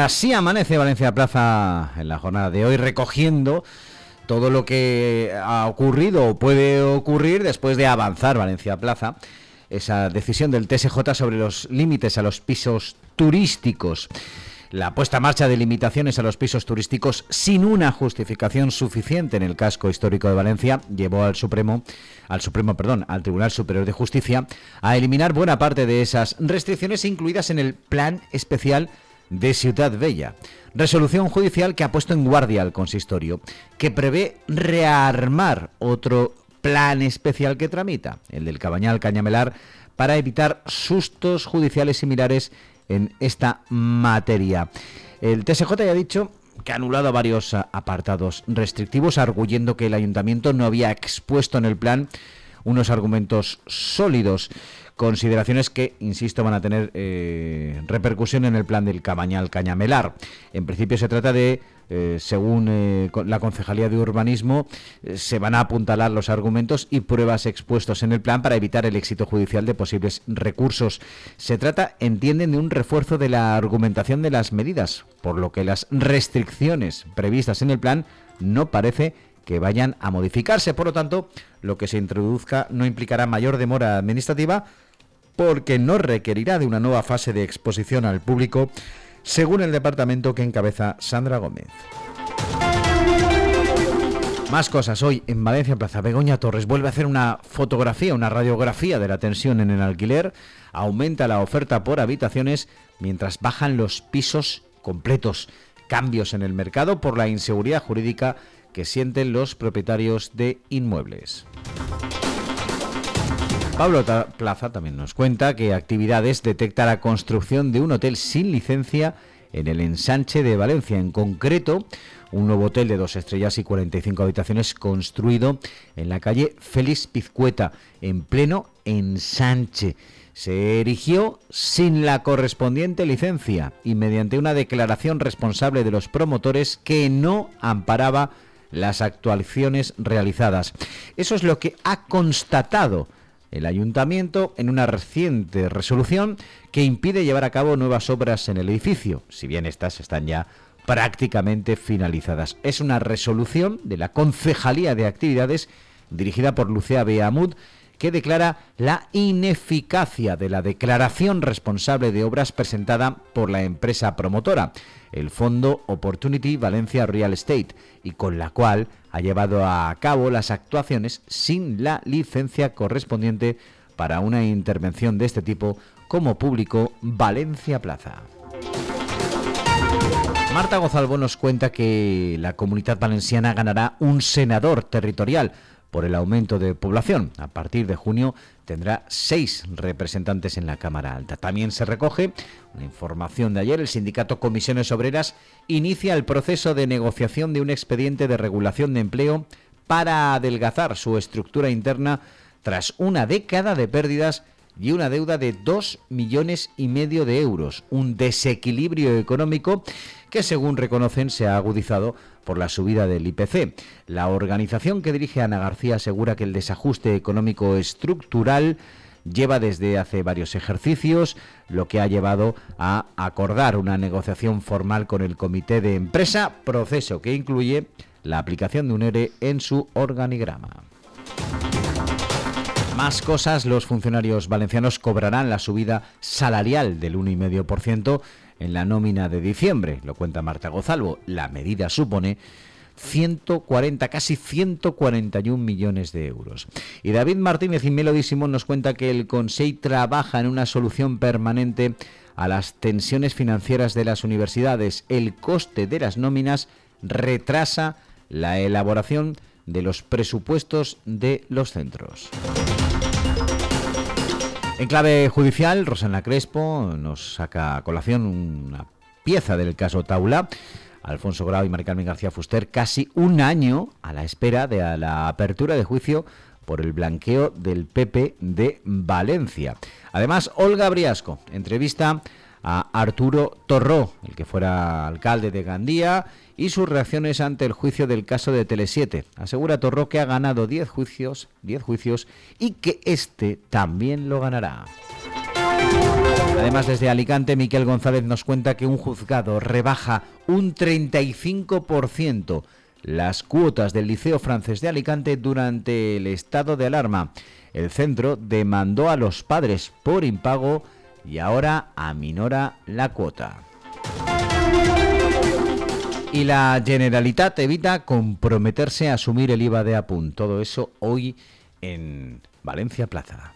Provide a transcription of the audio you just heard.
así amanece Valencia Plaza en la jornada de hoy, recogiendo todo lo que ha ocurrido o puede ocurrir después de avanzar Valencia Plaza, esa decisión del TSJ sobre los límites a los pisos turísticos. La puesta en marcha de limitaciones a los pisos turísticos sin una justificación suficiente en el casco histórico de Valencia llevó al Supremo, al Supremo, perdón, al Tribunal Superior de Justicia a eliminar buena parte de esas restricciones incluidas en el Plan Especial de Ciudad Bella. Resolución judicial que ha puesto en guardia al consistorio, que prevé rearmar otro plan especial que tramita, el del Cabañal Cañamelar, para evitar sustos judiciales similares en esta materia. El TSJ ya ha dicho que ha anulado varios apartados restrictivos, arguyendo que el ayuntamiento no había expuesto en el plan unos argumentos sólidos. Consideraciones que, insisto, van a tener eh, repercusión en el plan del Cabañal Cañamelar. En principio se trata de, eh, según eh, la Concejalía de Urbanismo, se van a apuntalar los argumentos y pruebas expuestos en el plan para evitar el éxito judicial de posibles recursos. Se trata, entienden, de un refuerzo de la argumentación de las medidas, por lo que las restricciones previstas en el plan no parece que vayan a modificarse. Por lo tanto, lo que se introduzca no implicará mayor demora administrativa, porque no requerirá de una nueva fase de exposición al público, según el departamento que encabeza Sandra Gómez. Más cosas. Hoy en Valencia, Plaza Begoña Torres vuelve a hacer una fotografía, una radiografía de la tensión en el alquiler. Aumenta la oferta por habitaciones mientras bajan los pisos completos. Cambios en el mercado por la inseguridad jurídica que sienten los propietarios de inmuebles. Pablo Plaza también nos cuenta que actividades detecta la construcción de un hotel sin licencia en el ensanche de Valencia. En concreto, un nuevo hotel de dos estrellas y 45 habitaciones construido en la calle Félix Pizcueta, en pleno ensanche. Se erigió sin la correspondiente licencia y mediante una declaración responsable de los promotores que no amparaba las actuaciones realizadas. Eso es lo que ha constatado el ayuntamiento en una reciente resolución que impide llevar a cabo nuevas obras en el edificio, si bien estas están ya prácticamente finalizadas. Es una resolución de la Concejalía de Actividades dirigida por Lucía Beamud que declara la ineficacia de la declaración responsable de obras presentada por la empresa promotora, el Fondo Opportunity Valencia Real Estate, y con la cual ha llevado a cabo las actuaciones sin la licencia correspondiente para una intervención de este tipo como público Valencia Plaza. Marta Gozalvo nos cuenta que la comunidad valenciana ganará un senador territorial por el aumento de población. A partir de junio tendrá seis representantes en la Cámara Alta. También se recoge una información de ayer. El sindicato Comisiones Obreras inicia el proceso de negociación de un expediente de regulación de empleo para adelgazar su estructura interna tras una década de pérdidas y una deuda de 2 millones y medio de euros, un desequilibrio económico que según reconocen se ha agudizado por la subida del IPC. La organización que dirige Ana García asegura que el desajuste económico estructural lleva desde hace varios ejercicios, lo que ha llevado a acordar una negociación formal con el comité de empresa, proceso que incluye la aplicación de un ERE en su organigrama. Más cosas, los funcionarios valencianos cobrarán la subida salarial del 1,5% en la nómina de diciembre, lo cuenta Marta Gozalvo. La medida supone 140, casi 141 millones de euros. Y David Martínez y Melody Simón nos cuenta que el Consejo trabaja en una solución permanente a las tensiones financieras de las universidades. El coste de las nóminas retrasa la elaboración de los presupuestos de los centros. En clave judicial, Rosana Crespo nos saca a colación una pieza del caso Taula. Alfonso Grau y Maricarmen García Fuster casi un año a la espera de la apertura de juicio por el blanqueo del PP de Valencia. Además, Olga Briasco entrevista a Arturo Torró, el que fuera alcalde de Gandía, y sus reacciones ante el juicio del caso de Tele7. Asegura Torró que ha ganado 10 juicios, 10 juicios y que este también lo ganará. Además, desde Alicante, Miquel González nos cuenta que un juzgado rebaja un 35% las cuotas del Liceo Francés de Alicante durante el estado de alarma. El centro demandó a los padres por impago y ahora aminora la cuota. Y la Generalitat evita comprometerse a asumir el IVA de Apun. Todo eso hoy en Valencia Plaza.